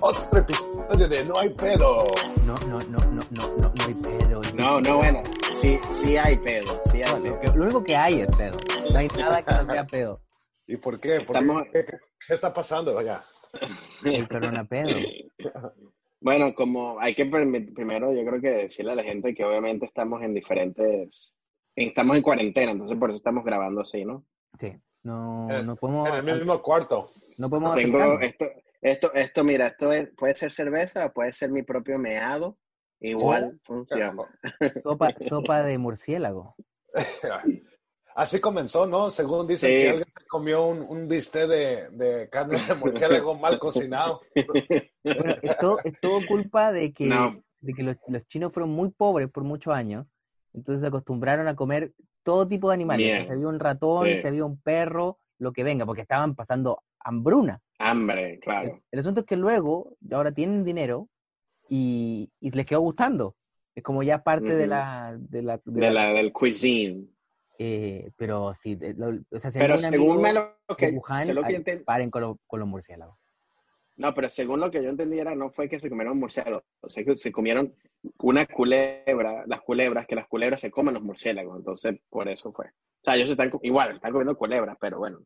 Otro episodio de No hay pedo. No, no, no, no, no, no, no hay pedo. No, no, bueno, sí, sí hay pedo, sí hay No, pedo. lo, único que hay es pedo. No hay nada que no sea pedo. ¿Y por qué? ¿Por Estamos- qué? ¿Qué, qué está pasando allá? El corona pedo. Bueno, como hay que primero, yo creo que decirle a la gente que obviamente estamos en diferentes, estamos en cuarentena, entonces por eso estamos grabando así, ¿no? Sí. No, En- no podemos, En el mismo cuarto. no podemos Tengo esto, esto, esto, mira, esto es- puede ser cerveza o puede ser mi propio meado, igual funciona. Sopa, sopa de murciélago. Así comenzó, ¿no? Según dicen Sí. que alguien se comió un, un bistec de, de carne de murciélago mal cocinado. Bueno, es todo, es todo culpa de que, No. de que los, los chinos fueron muy pobres por muchos años. Entonces se acostumbraron a comer todo tipo de animales. Bien. Si había un ratón, Sí. si había un perro, lo que venga, porque estaban pasando hambruna. Hambre, claro. El asunto es que luego, ahora tienen dinero y, y les quedó gustando. Es como ya parte de la... De la, de De la- la, del cuisine. eh, pero sí, lo- o sea, Pero según me lo que, Wuhan, sé lo que yo paren con, lo- con los murciélagos. No, pero según lo que yo entendí era, no fue que se comieron murciélagos, o sea, que se comieron una culebra, las culebras, que las culebras se comen los murciélagos, entonces por eso fue. O sea, ellos están, igual, están comiendo culebras, pero bueno,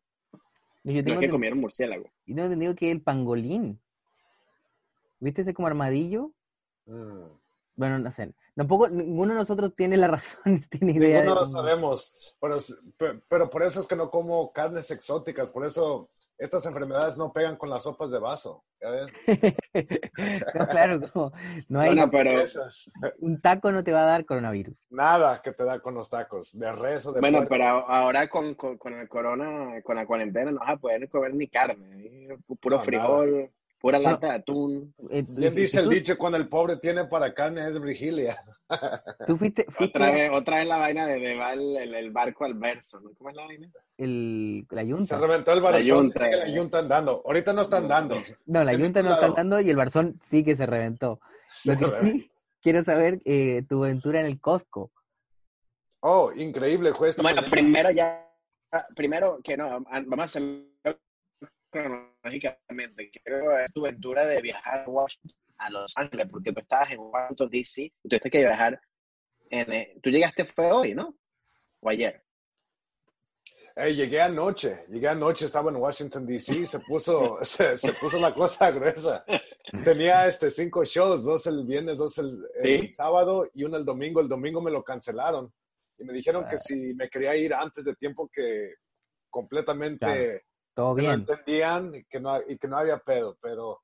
No, yo no tengo, es que comieron murciélagos. yo tengo entendido que el pangolín, ¿viste ese como armadillo? Mm. Bueno, no sé. Tampoco ninguno de nosotros tiene la razón, tiene idea. de Ninguno lo cómo- sabemos, pero, pe- pero por eso es que no como carnes exóticas, por eso estas enfermedades no pegan con las sopas de vaso. ¿ya ves? no, claro, como no hay Bueno, pero, Esas. un taco no te va a dar coronavirus. Nada que te da con los tacos, de res o de bueno, pero ahora con, con, con el corona, con la cuarentena, no vas a poder comer ni carne, ¿eh? puro No, frijol, pura lata de atún. Eh, Bien dice el dicho, cuando el pobre tiene para carne es vigilia. Tú fuiste, fuiste Otra vez, otra vez la vaina de, de va el, el- el barco al verso, ¿no? ¿Cómo es la vaina? el, la Se yunta. reventó el La barazón, yunta. la yunta andando. Ahorita no están dando. No, la yunta no está lado. dando y el barzón sí que se reventó. Lo que sí, quiero saber eh, tu aventura en el Costco. Oh, increíble, fue esta Bueno, mañana. primero ya, primero que no, vamos a hacerlo cronológicamente. Quiero ver tu aventura de viajar a Washington, a Los Ángeles, porque tú estabas en Washington, D.C. y tuviste que viajar en... eh, tú llegaste fue hoy, ¿no? O ayer. Ey, llegué anoche, llegué anoche, estaba en Washington DC, se puso, se, se puso la cosa gruesa. Tenía este cinco shows, dos el viernes, dos el, el Sí. sábado y uno el domingo. El domingo me lo cancelaron y me dijeron que Ah. si me quería ir antes de tiempo que completamente Todo que no bien. entendían y que no, y que no había pedo, pero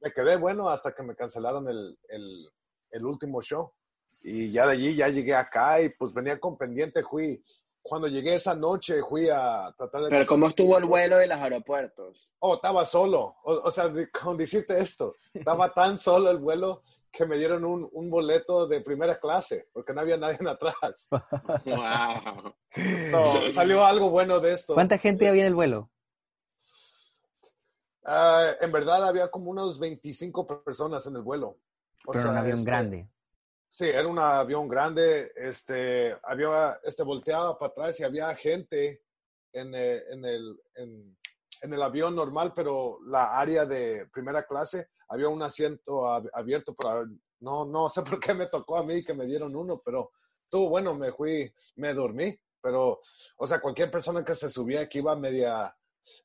me quedé bueno hasta que me cancelaron el, el, el último show. Y ya de allí ya llegué acá y pues venía con pendiente, fui, cuando llegué esa noche fui a tratar de... Pero ¿cómo estuvo el vuelo de los aeropuertos? Oh, estaba solo. O, o sea, con decirte esto, estaba tan solo el vuelo que me dieron un, un boleto de primera clase, porque no había nadie atrás. Wow. So, salió algo bueno de esto. ¿Cuánta gente había en el vuelo? Ah, en verdad había como unos 25 personas en el vuelo. O Pero un avión este, grande. Sí, era un avión grande. Este, había, este, volteaba para atrás y había gente en, eh, en el, en, en el avión normal, pero la área de primera clase había un asiento ab- abierto para, no, no sé por qué me tocó a mí que me dieron uno, pero estuvo bueno, me fui, me dormí, pero, o sea, cualquier persona que se subía que iba media,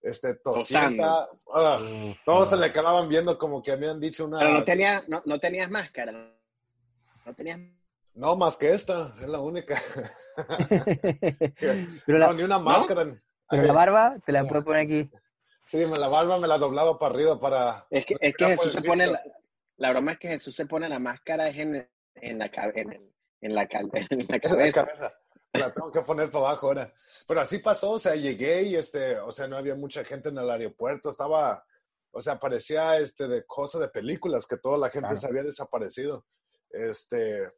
este, tosienta, ah, todos se le quedaban viendo como que habían dicho una, Pero no, tenía, no, no tenías máscara. No tenías... no más que esta, es la única. pero la, no, ni una máscara. pero la barba te la puedo poner aquí. Sí, me la barba me la doblaba para arriba para... Es que, es que Jesús se pone... La, la broma es que Jesús se pone la máscara es en, en la, en, en la, en la en la cabeza. cabeza. La tengo que poner para abajo ahora. Pero así pasó, o sea, llegué y este, o sea, no había mucha gente en el aeropuerto, estaba, O sea, parecía este, de cosas de películas que toda la gente Claro. se había desaparecido. Este,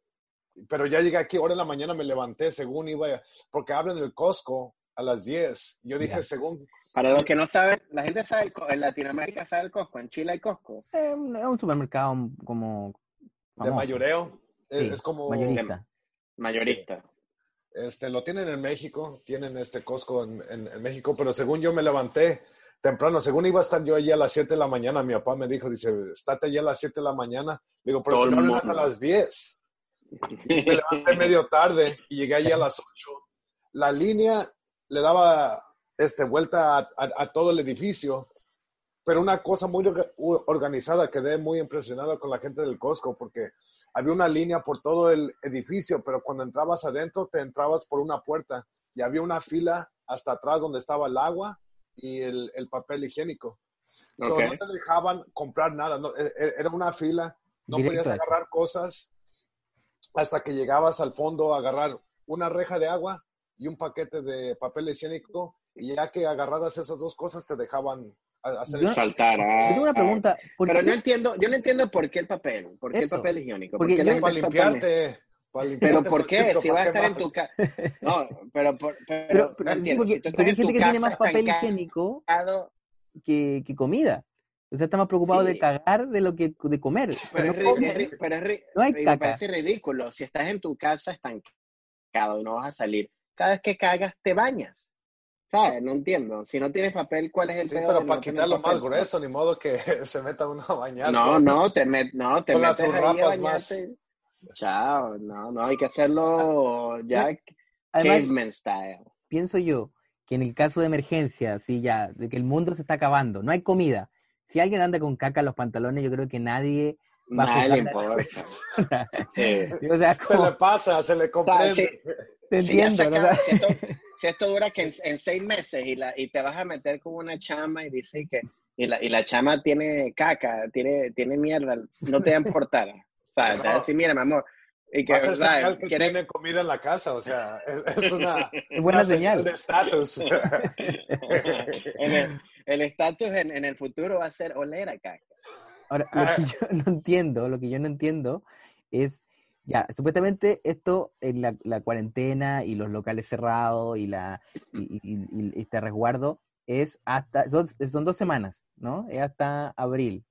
pero ya llegué aquí, ahora en la mañana me levanté, según iba, porque abren el Costco a las 10. Yo dije, según, Para los que no saben, la gente sabe, el en Latinoamérica sabe el Costco, en Chile hay Costco. Eh, Es un supermercado como... de mayoreo, eh, Sí, es como, mayorista. Mayorista. Este, lo tienen en México, tienen este Costco en, en- en México, pero según yo me levanté temprano, según iba a estar yo allí a las 7 de la mañana, mi papá me dijo, dice, estate allí a las 7 de la mañana. Digo, pero si no hasta las 10. Me levanté medio tarde y llegué allí a las 8. La línea le daba este, vuelta a, a- a todo el edificio, pero una cosa muy organizada, quedé muy impresionado con la gente del Costco porque había una línea por todo el edificio, pero cuando entrabas adentro te entrabas por una puerta y había una fila hasta atrás donde estaba el agua y el, el papel higiénico. So, Ok. no te dejaban comprar nada, no, e- e- era una fila, no Directo podías agarrar cosas hasta que llegabas al fondo a agarrar una reja de agua y un paquete de papel higiénico y ya que agarraras esas dos cosas te dejaban a- hacer Yo- el Saltar. ah, Yo tengo una ah. pregunta. ¿por Pero qué- no entiendo, yo no entiendo por qué el papel, por qué el Eso. papel higiénico, Porque ¿Por qué la yo- para limpiarte. para Pero limpiarte, ¿por qué? Francisco, Si vas a ¿para estar qué en tu más? casa. No, pero, por- pero, Pero, pero no entiendo. porque, Si tú porque estás hay en gente que tiene más papel higiénico que, que comida. O sea, está más preocupado Sí. de cagar de lo que de comer. Pero Pero es, no ri- come. es ri- pero es No hay me caca. parece ridículo. Si estás en tu casa estancado y no vas a salir, cada vez que cagas te bañas. ¿Sabes? No entiendo. Si no tienes papel, ¿cuál es el Sí, peor pero de para no quitarlo más grueso, ni modo que se meta uno a bañar. No, con- no, te, met- no, te con las metes ahí a zurrapas más. bañarte. Chao, no, no, hay que hacerlo ya Además, caveman style. pienso yo que en el caso de emergencia, así ya, de que el mundo se está acabando, no hay comida. Si alguien anda con caca en los pantalones, yo creo que nadie va Nadie a importa. Sí. O sea, Se como, le pasa, se le comprende. sí. Te Si, entiendo, ¿no? acaba- si esto, si esto dura que en, en seis meses y, la, y te vas a meter con una chama y dice que y la, y la chama tiene caca, tiene, tiene mierda, no te va a importar. O sea, te va a No. decir, mira, mi amor, y que, o sea, que quiere- tiene comida en la casa, o sea, es, es una, Es buena una señal. de estatus. el estatus en, en el futuro va a ser oler a caca. Ahora, lo que yo no entiendo, lo que yo no entiendo es, ya, supuestamente esto en la, la cuarentena y los locales cerrados y la y, y- y este resguardo es hasta, son, son dos semanas, ¿no? Es hasta abril.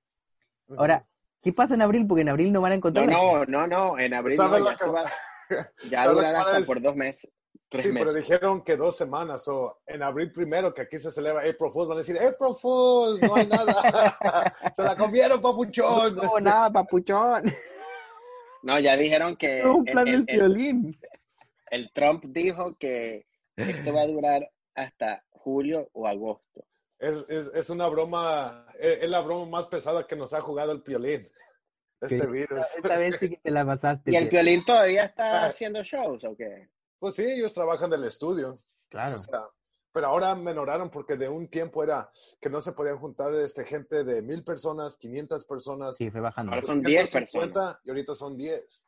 Ahora, ¿qué pasa en abril? Porque en abril no van a No, encontrar. no, no, no, en abril ¿Sabes no, ya, va- ya ¿Sabes lo que durará hasta decir? por dos meses, tres Sí, pero meses. dijeron que dos semanas, o en abril primero, que aquí se celebra April Fools, van a decir, April Fools, no hay nada. se la comieron, papuchón. No nada, papuchón. No, ya dijeron que No, un el- plan el- del el- violín. el Trump dijo que esto va a durar hasta julio o agosto. Es, es, es una broma, es, es la broma más pesada que nos ha jugado el piolín. Este Sí. virus. Esta vez sí que te la pasaste. ¿Y el violín todavía está Ah. haciendo shows o qué? Pues sí, ellos trabajan del estudio. Claro. O sea, pero ahora menoraron porque de un tiempo era que no se podían juntar este, gente de mil personas, 500 personas. Sí, fue bajando. Ahora son 10 250, Y ahorita son 10.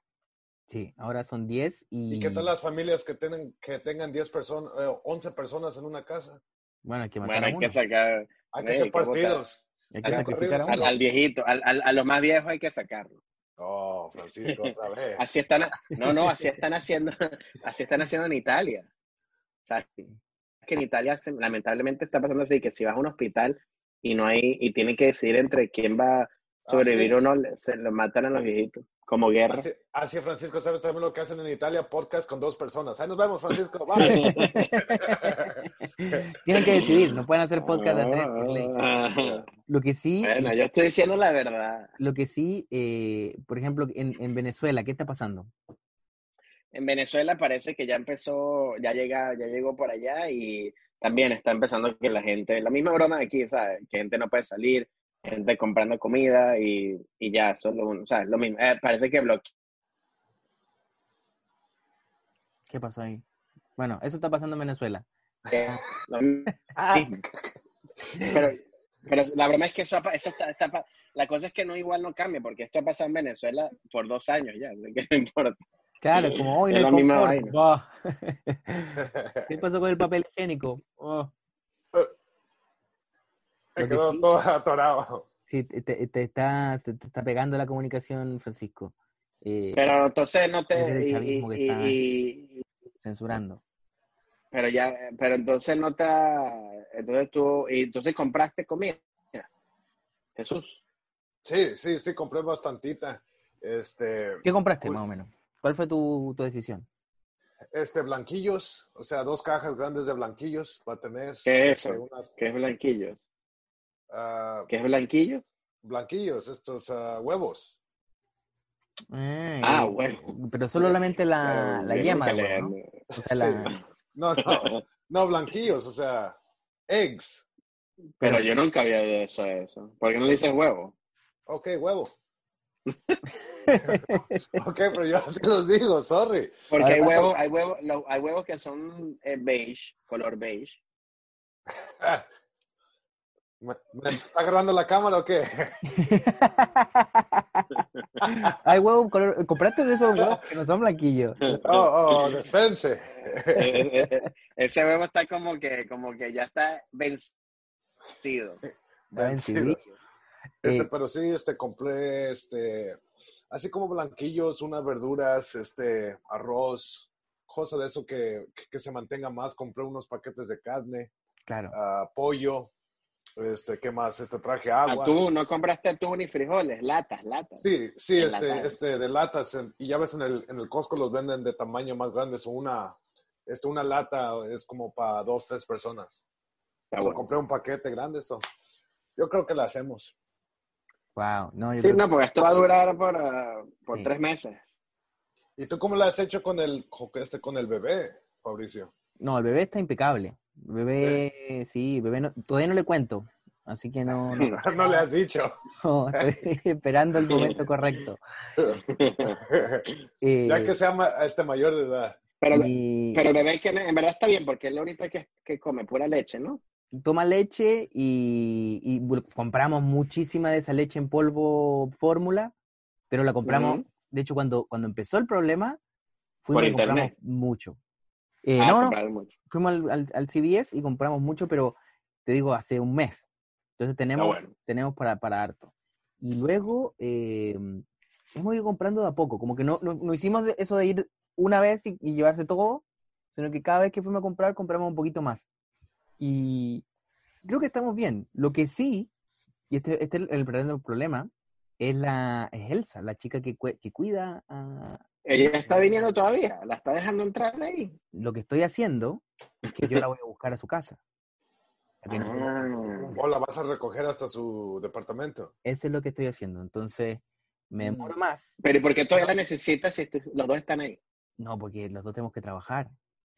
Sí, ahora son 10 y... ¿Y qué tal las familias que, tienen, que tengan 10 personas, eh, 11 personas en una casa? Bueno, hay que matar Bueno, a hay uno. que sacar Hay que hacer qué partidos. Hay que al- sacrificar a al- uno. al, al viejito, al, al- a los más viejos hay que sacarlo. Oh, Francisco, otra vez. Así están, no, no, así están haciendo, así están haciendo en Italia. Sea, que en Italia se- lamentablemente está pasando así, que si vas a un hospital y no hay, y tienen que decidir entre quién va a sobrevivir Ah, sí. o no, se lo matan a los viejitos, como guerra. Así, así, Francisco, ¿sabes también lo que hacen en Italia? Podcast con dos personas. Ahí nos vemos, Francisco. Bye. Tienen que decidir, no pueden hacer podcast de a tres por ley. Ah, Lo que sí, Bueno, yo estoy diciendo la verdad. lo que sí, eh, por ejemplo, en, en Venezuela, ¿qué está pasando? En Venezuela parece que ya empezó, ya llega, ya llegó por allá y también está empezando que la gente, la misma broma de aquí, ¿sabes? Que gente no puede salir, gente comprando comida y, y ya, solo un, o sea, lo mismo. Eh, parece que bloquea. ¿Qué pasó ahí? Bueno, eso está pasando en Venezuela. lo mismo. Pero, pero la broma es que eso, eso está, está la cosa es que no igual no cambia, porque esto ha pasado en Venezuela por dos años ya, no importa. Claro, como hoy no hay confort. ¿Qué pasó con el papel higiénico? Oh. Me quedó todo atorado. Sí, te, te- te está, te, te está pegando la comunicación, Francisco. Eh, Pero entonces no te... y- chavismo que y- está- y- censurando. pero ya, pero entonces no te... Entonces tú... Y entonces compraste comida. Jesús. Sí, sí, sí, compré bastantita. Este, ¿Qué compraste Uy. más o menos? ¿Cuál fue tu, tu decisión? este, blanquillos, o sea, dos cajas grandes de blanquillos va a tener. ¿Qué es este, eso? unas, ¿Qué es blanquillos? ah, ¿Qué es blanquillo? blanquillos, estos ah, huevos. Eh, Ah, huevo. Pero solamente la, la yema huevo, ¿no? O sea, la- Sí. No, no, no, blanquillos, o sea, eggs. Pero yo nunca había oído eso, eso. ¿Por qué no le dices huevo? Ok, huevo. Ok, pero yo así los digo, sorry. Porque hay huevos, hay huevos, hay huevos que son eh, beige, color beige. ¿Me, me está agarrando la cámara o qué? Hay huevos color. ¿Compraste de esos huevos que no son blanquillos? Oh, oh, despense. Ese huevo está como que, como que ya está vencido. Está vencido. Este, Eh, pero sí, este, compré, este, así como blanquillos, unas verduras, este, arroz, cosa de eso que, que, que se mantenga más. Compré unos paquetes de carne, Claro. ah, pollo, este, ¿qué más? Este, traje agua. Atún, no compraste atún ni frijoles, latas, latas. Sí, sí, este, este, de latas, en- y ya ves en el, en el Costco los venden de tamaño más grande, o una, este, una lata es como para dos, tres personas. Está O sea, bueno. compré un paquete grande, eso. Yo creo que lo hacemos. Wow. No, yo Sí, creo no, porque esto va a durar por, ah, por Sí. tres meses. ¿Y tú cómo lo has hecho con el, con este, con el bebé, Fabricio? No, el bebé está impecable. El bebé, sí, el bebé no- todavía no le cuento. Así que no, no, no le has dicho. no, estoy esperando el momento correcto. Eh, ya que sea ma- este mayor de edad. Pero, y pero bebé que en verdad está bien, porque es lo único que, que come, pura leche, ¿no? Toma leche y, compramos muchísima de esa leche en polvo fórmula, pero la compramos, de hecho, cuando, cuando empezó el problema, fuimos Por y compramos mucho. Eh, Ah, no, no, compraron mucho. fuimos al, al, al CVS y compramos mucho, pero te digo, hace un mes. Entonces tenemos, bueno. tenemos para, para harto. Y luego eh, hemos ido comprando de a poco, como que no, no, no hicimos eso de ir una vez y, y llevarse todo, sino que cada vez que fuimos a comprar, compramos un poquito más. Y creo que estamos bien. Lo que sí, y este, este es el verdadero problema, es, la, es Elsa, la chica que, que cuida a, Ella está viniendo todavía, la está dejando entrar ahí. lo que estoy haciendo es que yo la voy a buscar a su casa. No- Ah. O la vas a recoger hasta su departamento. Eso es lo que estoy haciendo. Entonces, me demoro Mm. más. Pero ¿y por qué todavía la necesitas si tú- los dos están ahí? No, porque los dos tenemos que trabajar.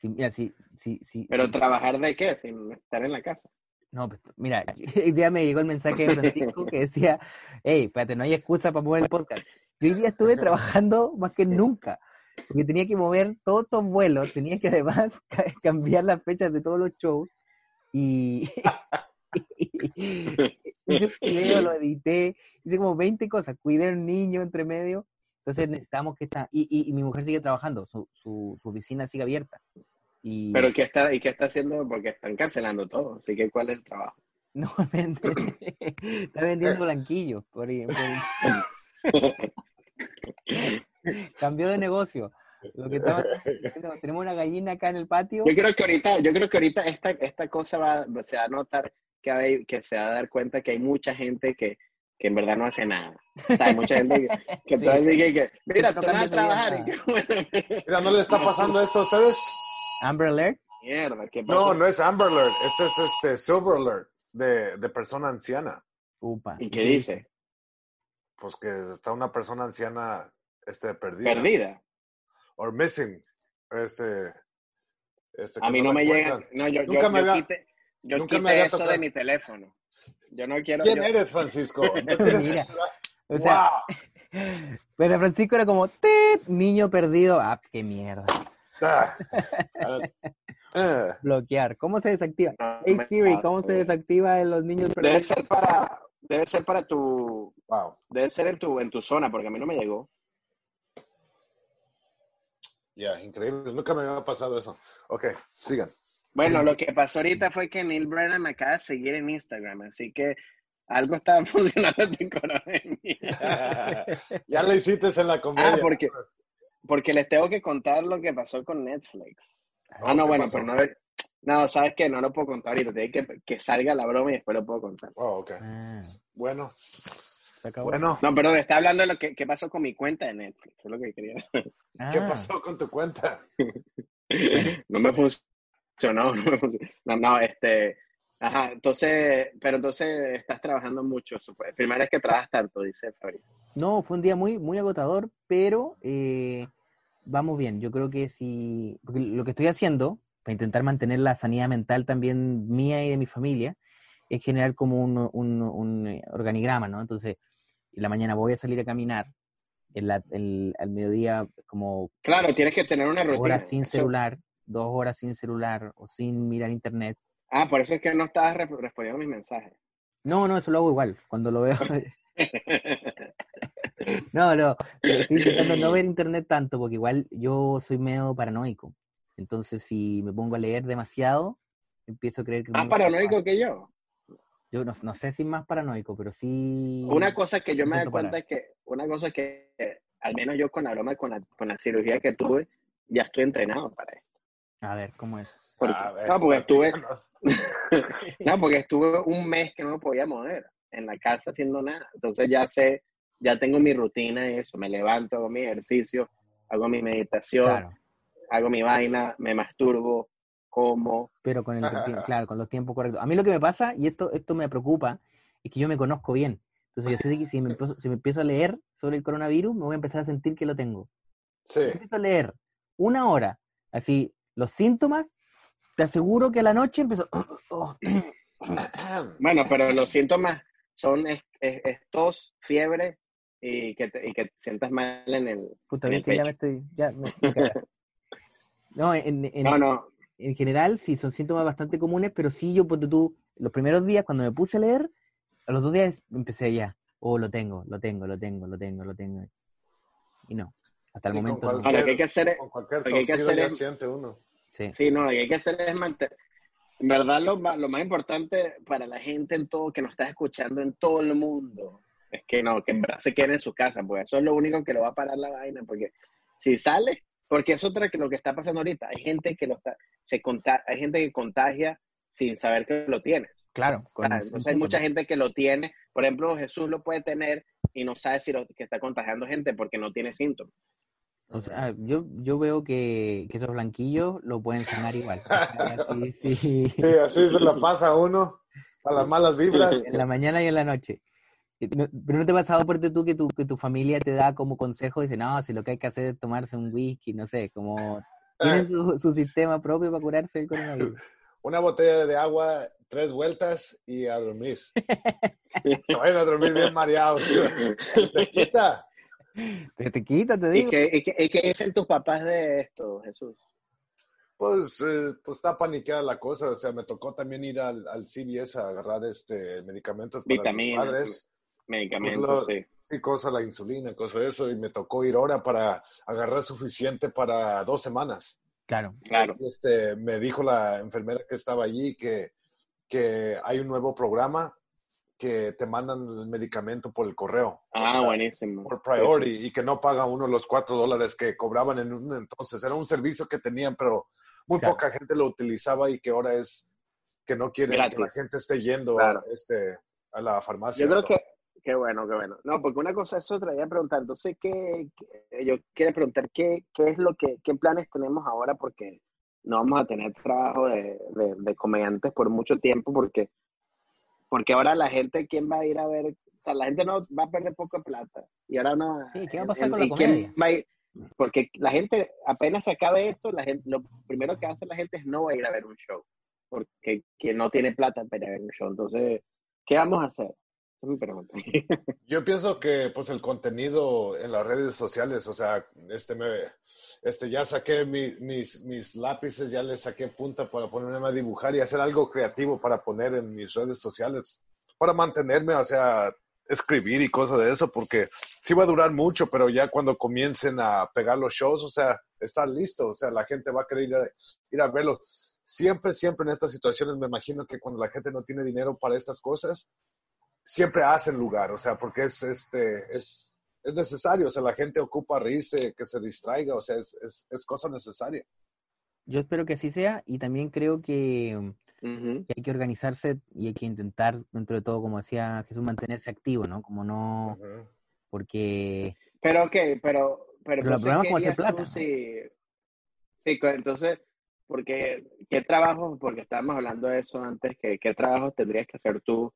Si, mira, si, si, si, Pero trabajar de qué, sin estar en la casa. no, pues, mira, hoy día me llegó el mensaje de Francisco que decía, hey, espérate, no hay excusa para mover el podcast. Yo hoy día estuve trabajando más que nunca, porque tenía que mover todos estos vuelos, tenía que además ca- cambiar las fechas de todos los shows y hice un video, lo edité, hice como 20 cosas, cuidé a un niño entre medio, entonces necesitamos que está, y, y, y mi mujer sigue trabajando, su, su, su oficina sigue abierta. Y Pero ¿qué está, ¿y qué está haciendo? Porque están cancelando todo. Así que ¿cuál es el trabajo? no vende, está vendiendo blanquillos, por, ahí, por- cambió de negocio. Lo que estaba tenemos una gallina acá en el patio. Yo creo que ahorita, yo creo que ahorita esta, esta cosa va, se va a notar que, hay, que se va a dar cuenta que hay mucha gente que, que en verdad no hace nada. O sea, hay mucha gente que, que Sí. te va a decir que, que, mira, No tú vas a trabajar. Y que, bueno, Mira, ¿no le está pasando esto a ustedes? Amber Alert. mierda, ¿qué No, pasó? no es Amber Alert. Este es este Silver Alert de, de persona anciana. Upa. ¿Y qué dice? Pues que está una persona anciana este, perdida. Perdida. Or missing. Este, este, A mí no me llegan. encuentran. No, yo, Nunca yo, me yo yo nunca me quité había eso tocado. de mi teléfono. Yo no quiero. ¿Quién yo- eres, Francisco? ¿No Mira? O sea, ¡Wow! pero Francisco era como, "Tit, niño perdido. Ah, qué mierda. Ah. Ah. Bloquear. ¿Cómo se desactiva? Hey Siri, ¿cómo se desactiva en los niños Debe ser para, debe ser para tu, Wow. debe ser en tu, en tu zona, porque a mí no me llegó. Ya, increíble. Nunca me había pasado eso. Ok, sigan. Bueno, lo que pasó ahorita fue que Neil Brennan me acaba de seguir en Instagram, así que algo está funcionando en tu economía. ya lo hiciste en la comedia. Ah, porque, porque les tengo que contar lo que pasó con Netflix. Ah, no, ¿qué bueno, pasó? pero no, no, ¿sabes qué? No lo puedo contar ahorita. Tiene que, que salga la broma y después lo puedo contar. Oh, ok. Ah, Bueno, se acabó. bueno. No, perdón, está hablando de lo que, que pasó con mi cuenta de Netflix. Es lo que quería. Ah, ¿Qué pasó con tu cuenta? No me funcionó, no me funcionó. No, no, este. Ajá, entonces, pero entonces estás trabajando mucho. Primera vez que trabajas tanto, dice Fabricio. No, fue un día muy, muy agotador, pero eh, vamos bien. Yo creo que si, lo que estoy haciendo, para intentar mantener la sanidad mental también mía y de mi familia, es generar como un, un- un, eh, organigrama, ¿no? Entonces, en la mañana voy a salir a caminar, en la, al mediodía como Claro, tienes que tener una rutina. horas sin celular, dos horas sin celular o sin mirar internet. Ah, por eso es que no estabas respondiendo mis mensajes. No, no, eso lo hago igual, cuando lo veo. No, no, estoy intentando no ver internet tanto, porque igual yo soy medio paranoico. Entonces, si me pongo a leer demasiado, empiezo a creer que... Más paranoico que yo. Yo no, no sé si más paranoico, pero sí... Una cosa que yo me doy cuenta parar. es que, una cosa que, eh, al menos yo con la broma, con la, con la cirugía que tuve, ya estoy entrenado para esto. A ver, ¿cómo es? Porque- ver, no, porque estuve, no, porque estuve un mes que no me podía mover en la casa haciendo nada. Entonces ya sé, ya tengo mi rutina y eso. Me levanto, hago mi ejercicio, hago mi meditación, Claro, hago mi vaina, me masturbo, como. pero con el tiempo- claro, con los tiempos correctos. A mí lo que me pasa, y esto, esto me preocupa, es que yo me conozco bien. Entonces yo sé que si me, empiezo, si me empiezo a leer sobre el coronavirus, me voy a empezar a sentir que lo tengo. Sí. empiezo a leer una hora, así, los síntomas, te aseguro que a la noche empiezo... oh, Bueno, pero los síntomas son es, es- es tos, fiebre y que, te, y que te sientas mal en el... puta, en ves el que ya me estoy... Ya me- me cagaste. no, en, en, No, no. en general sí son síntomas bastante comunes, pero sí yo, ponte tú, los primeros días cuando me puse a leer, a los dos días empecé ya, oh, lo tengo, lo tengo, lo tengo, lo tengo, lo tengo. Y no, hasta el Sí, con momento no. cualquier- Ahora, lo que hay que hacer es... Con cualquier Lo que hay que hacer es- siente uno. Sí. Sí, no, lo que hay que hacer es mantener... En verdad, lo, ma- lo más importante para la gente en todo, que nos está escuchando en todo el mundo, es que no, que en verdad se queden en su casa, porque eso es lo único que lo va a parar la vaina, porque si sale, porque es otra que lo que está pasando ahorita, hay gente que lo está, se conta, hay gente que contagia sin saber que lo tiene. Claro. con los Entonces hay mucha gente que lo tiene, por ejemplo, Jesús lo puede tener y no sabe si lo que está contagiando gente porque no tiene síntomas. O sea, yo, yo veo que, que esos blanquillos lo pueden sanar igual. O sea, sí, sí. Sí, así se la pasa a uno, a las malas vibras. En la mañana y en la noche. No- Pero no te ha pasado por tú que tu, que tu familia te da como consejo y dice, no, si lo que hay que hacer es tomarse un whisky, no sé, como tienen su, su sistema propio para curarse el coronavirus. Una botella de agua, tres vueltas y a dormir. Se vayan a dormir bien mareados. Se quita. Te, te quita, te ¿Y digo. qué, y qué- y qué dicen tus papás de esto, Jesús? Pues, eh, pues está paniqueada la cosa. O sea, me tocó también ir al, al CVS a agarrar este medicamentos para Vitaminas, mis padres. Medicamentos, Pues lo- sí. Sí, cosa, la insulina, cosa de eso. Y me tocó ir ahora para agarrar suficiente para dos semanas. Claro. Claro. Este, me dijo la enfermera que estaba allí que, que hay un nuevo programa que te mandan el medicamento por el correo. O Ah, sea, buenísimo. por priority y que no paga uno los cuatro dólares que cobraban en un entonces. Era un servicio que tenían, pero muy Claro. poca gente lo utilizaba y que ahora es que no quieren que la gente esté yendo Claro. a, este, a la farmacia. Yo creo que, qué bueno, qué bueno. No, porque una cosa es otra, ya preguntar. Entonces, ¿qué, qué- yo quiero preguntar qué, qué es lo que, qué planes tenemos ahora, porque no vamos a tener trabajo de, de, de comediantes por mucho tiempo, porque, porque ahora la gente, ¿quién va a ir a ver? O sea, la gente no va a perder poca plata. Y ahora no. Sí, ¿qué va a pasar con ¿y la quién comedia? va a ir? Porque la gente, apenas se acabe esto, la gente, lo primero que hace la gente es no va a ir a ver un show, porque quien no tiene plata para ir a ver un show. Entonces, ¿qué vamos a hacer? Yo pienso que pues el contenido en las redes sociales, o sea, este me, este ya saqué mi- mis, mis lápices, ya les saqué punta para ponerme a dibujar y hacer algo creativo para poner en mis redes sociales, para mantenerme, o sea, escribir y cosas de eso, porque sí va a durar mucho, pero ya cuando comiencen a pegar los shows, o sea, está listo, o sea, la gente va a querer ir a, ir a verlos. Siempre, siempre en estas situaciones me imagino que cuando la gente no tiene dinero para estas cosas, siempre hacen lugar, o sea, porque es, este, es, es necesario, o sea, la gente ocupa reírse, que se distraiga, o sea, es, es, es cosa necesaria. Yo espero que así sea y también creo que, hay que organizarse y hay que intentar, dentro de todo, como decía Jesús, mantenerse activo, ¿no? Como no, porque Pero, ok, pero, pero, Pero el entonces, problema es ¿qué cómo hacer plata. si- Sí, entonces, porque, ¿qué trabajos, porque estábamos hablando de eso antes, que, ¿qué trabajos tendrías que hacer tú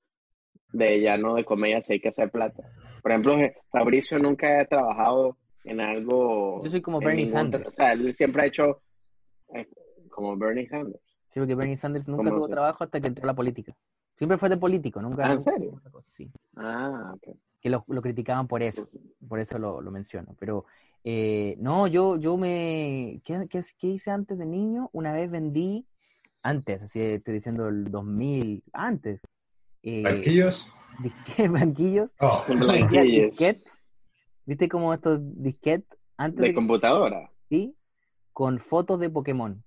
de ya no de comedia si hay que hacer plata? Por ejemplo, Je- Fabricio nunca ha trabajado en algo... Yo soy como Bernie ningún Sanders. O sea, él siempre ha hecho eh, como Bernie Sanders. sí, porque Bernie Sanders nunca ¿Cómo tuvo trabajo hasta que entró a la política. Siempre fue de político, nunca. Ah, ¿en serio? Sí, Ah, ok. que lo, lo criticaban por eso. Por eso lo, lo menciono. Pero eh, no, yo, yo me. ¿qué, qué, qué hice antes de niño? Una vez vendí, antes, así estoy diciendo el 2000, antes. Eh, ¿Banquillos? disque- banquillos. Oh, disquet. ¿Viste como estos disquet antes De computadora. sí? Con fotos de Pokémon.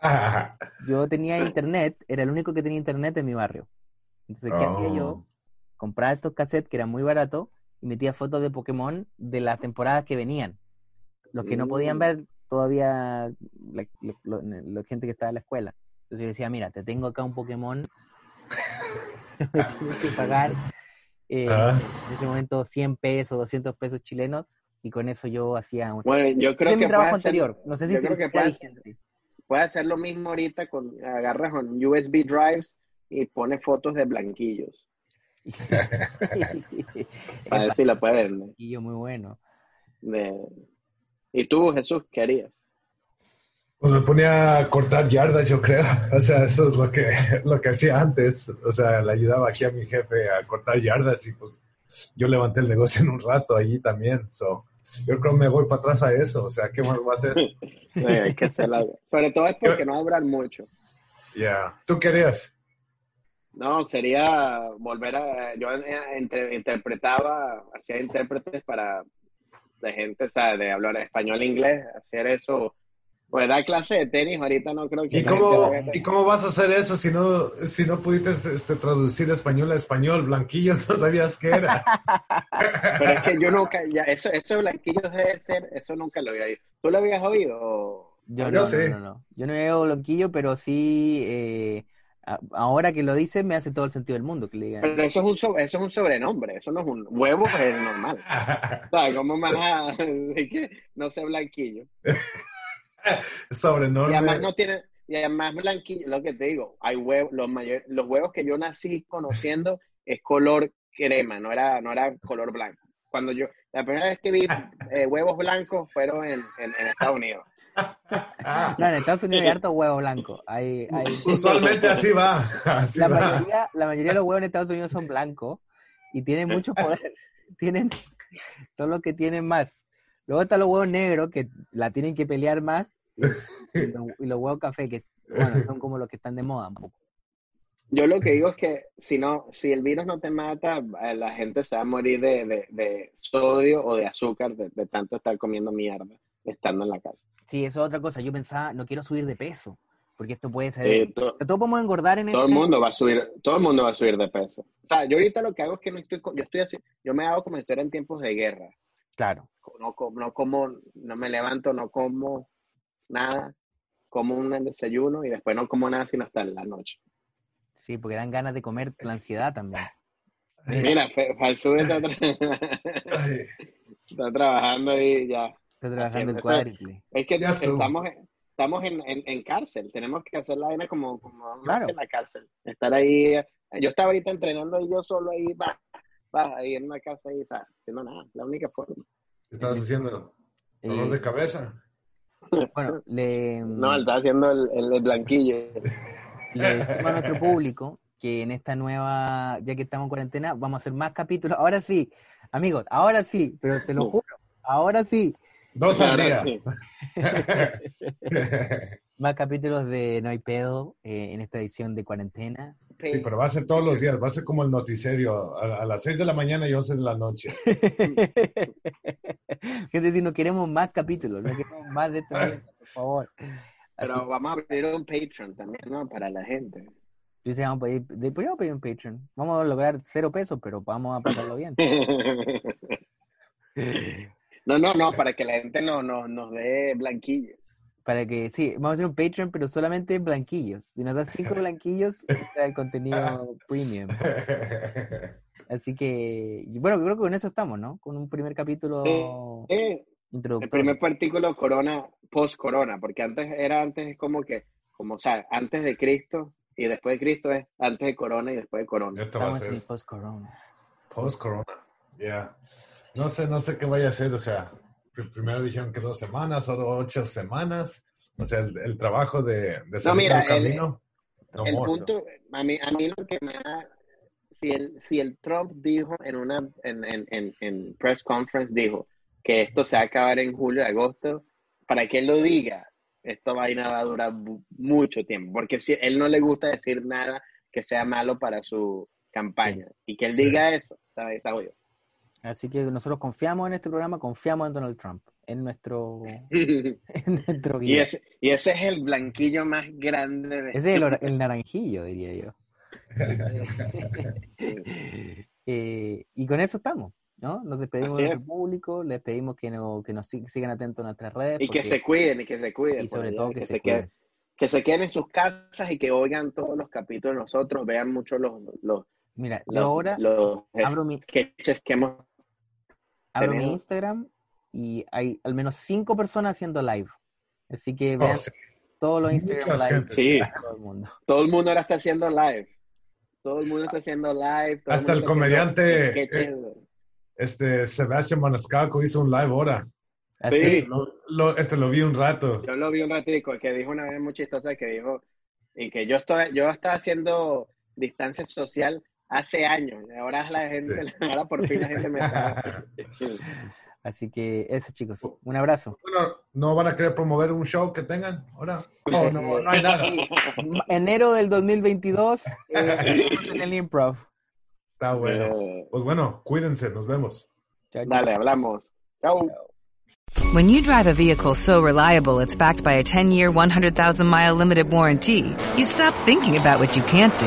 ah, Yo tenía internet, era el único que tenía internet en mi barrio. Entonces, ¿qué hacía yo? oh. compraba estos cassettes que eran muy baratos y metía fotos de Pokémon de las temporadas que venían. Los que no podían ver todavía la, gente que estaba en la escuela. Entonces yo decía, mira, te tengo acá un Pokémon, tienes que pagar eh, Ah. en ese momento 100 pesos, 200 pesos chilenos y con eso yo hacía un... Bueno, yo creo que trabajo hacer, anterior. No sé si yo te creo que puedes hacer lo mismo ahorita con agarras con USB drives y pones fotos de blanquillos. Para ver si lo puedes. Y yo muy bueno. De- ¿Y tú, Jesús, qué harías? Pues me ponía a cortar yardas, yo creo. O sea, eso es lo que, lo que hacía antes. O sea, le ayudaba aquí a mi jefe a cortar yardas y pues yo levanté el negocio en un rato allí también. So, yo creo que me voy para atrás a eso. O sea, ¿qué más va a hacer? Hay que hacer algo. Sobre todo es porque no durar mucho. Ya. ¿Tú querías? No, sería volver a... Yo entre- interpretaba, hacía intérpretes para de gente, o sea, de hablar español e inglés, hacer eso. Pues dar clase de tenis, ahorita no creo que... ¿Y cómo, ¿Y cómo vas a hacer eso si no, si no pudiste este, traducir español a español? Blanquillos no sabías qué era. Pero es que yo nunca, ya, eso, eso de blanquillos debe ser, eso nunca lo había oído. ¿Tú lo habías oído? Yo, Yo no, sí. no, no, no. Yo no veo blanquillo, pero sí, eh, ahora que lo dices, me hace todo el sentido del mundo que le digan. Pero eso es un, so- eso es un sobrenombre, eso no es un huevo, es normal. ¿Sabes? ¿Cómo más a- de que no sé blanquillo? Y además no tiene, y además blanquillo, lo que te digo, hay huevos, los mayor, los huevos que yo nací conociendo es color crema, no era, no era color blanco. Cuando yo, la primera vez que vi eh, huevos blancos fueron en, en, en Estados Unidos. No, en Estados Unidos hay harto huevo blanco. Hay, hay- Usualmente así va. Así la, va. mayoría, la mayoría de los huevos en Estados Unidos son blancos y tienen mucho poder. Tienen, son los que tienen más. Luego están los huevos negros que la tienen que pelear más y, y los, y los huevos café que bueno, son como los que están de moda un poco. Yo lo que digo es que si no, si el virus no te mata, eh, la gente se va a morir de, de, de sodio o de azúcar de, de tanto estar comiendo mierda estando en la casa. Sí, eso es otra cosa. Yo pensaba, no quiero subir de peso, porque esto puede ser... Eh, to- Todos podemos engordar en todo el este- mundo va a subir, todo el mundo va a subir de peso. O sea, yo ahorita lo que hago es que no estoy, yo estoy así, yo me hago como si estuviera en tiempos de guerra. Claro. No, no como, no me levanto, no como nada, como un desayuno y después no como nada sino hasta la noche. Sí, porque dan ganas de comer la ansiedad también. Mira, Fe- Falsú está, tra- está trabajando ahí ya. Está trabajando el Eso- cuádruple. Es que estamos, estamos en, en, en cárcel, tenemos que hacer la vaina como, como Claro. en la cárcel. Estar ahí, yo estaba ahorita entrenando y yo solo ahí, va, va, ahí en una casa ahí, ¿sabes? haciendo nada, la única forma. ¿Qué estás haciendo? ¿Dolor Eh, de cabeza? bueno, le, No, está haciendo el, el, el blanquillo. le decimos a nuestro público que en esta nueva, ya que estamos en cuarentena, vamos a hacer más capítulos. Ahora sí, amigos, ahora sí, pero te lo juro, ahora sí, Dos al día. sí. más capítulos de No hay pedo eh, en esta edición de cuarentena. Sí, pero va a ser todos los días, va a ser como el noticiero, a, a las 6 de la mañana y 11 de la noche. Es decir, no queremos más capítulos, no queremos más de esta mierda, por favor. Así- Pero vamos a abrir un Patreon también, ¿no? Para la gente. Yo decía, vamos a pedir, de- podríamos pedir un Patreon. Vamos a lograr cero pesos, pero vamos a pasarlo bien. No, no, no, para que la gente no, no, nos dé blanquillos. Para que, sí, vamos a hacer un Patreon, pero solamente blanquillos. Si nos das cinco blanquillos, está el contenido premium. Así que, bueno, creo que con eso estamos, ¿no? Con un primer capítulo Eh, el introductorio. primer artículo corona, post-corona, porque antes era antes como que, como, o sea, antes de Cristo y después de Cristo es antes de corona y después de corona. Esto va a ser post-corona. post-corona. Ya. No sé, no sé qué vaya a hacer. O sea, primero dijeron que dos semanas, ahora ocho semanas. O sea, el, el trabajo de, de salir mira, al el- camino. no el punto, a mí, a mí lo que me da, si el, si el Trump dijo en una, en, en, en, en press conference, dijo que esto se va a acabar en julio, agosto, para que él lo diga, esta vaina va a durar mucho tiempo, porque si él no le gusta decir nada que sea malo para su campaña, y que él Sí. diga eso, está, está obvio. Así que nosotros confiamos en este programa, confiamos en Donald Trump, en nuestro, y, en nuestro guía. ese, y ese es el blanquillo más grande de... Ese es el, naranjillo, diría yo. Eh, y con eso estamos, ¿no? Nos despedimos Así de es. nuestro público, les pedimos que, no, que nos sig- sigan atentos a nuestras redes. Y que se cuiden, y que se cuiden. y sobre allá, todo que, se, queden. cuiden. que se queden en sus casas y que oigan todos los capítulos de nosotros, vean mucho los, los, Mira, los, ahora los abro mi, sketches que hemos abro mi. Instagram y hay al menos cinco personas haciendo live. Así que Oh, vean sí. todos los Mucha Instagram live gente. Sí, todo el mundo. todo el mundo ahora está haciendo live. Todo el mundo está haciendo live. todo Hasta el mundo está haciendo comediante, sketches. Este, Sebastián Maniscalco hizo un live ahora. Sí. es. Lo, lo- este lo vi un rato. Yo lo vi un ratico, que dijo una vez muy chistosa, que dijo, y que yo estoy, yo estaba haciendo distancia social hace años, ahora la gente, ahora por fin la gente me está... Así que eso, chicos. Un abrazo. Bueno, ¿no van a querer promover un show que tengan ahora? Oh, no, no hay nada. Enero del 2022 eh, en el Improv. Está bueno. Eh, Pues bueno, cuídense, nos vemos. Chao, chao. dale, hablamos. Chau. When you drive a vehicle so reliable it's backed by a 10-year, 100,000-mile limited warranty, you stop thinking about what you can't do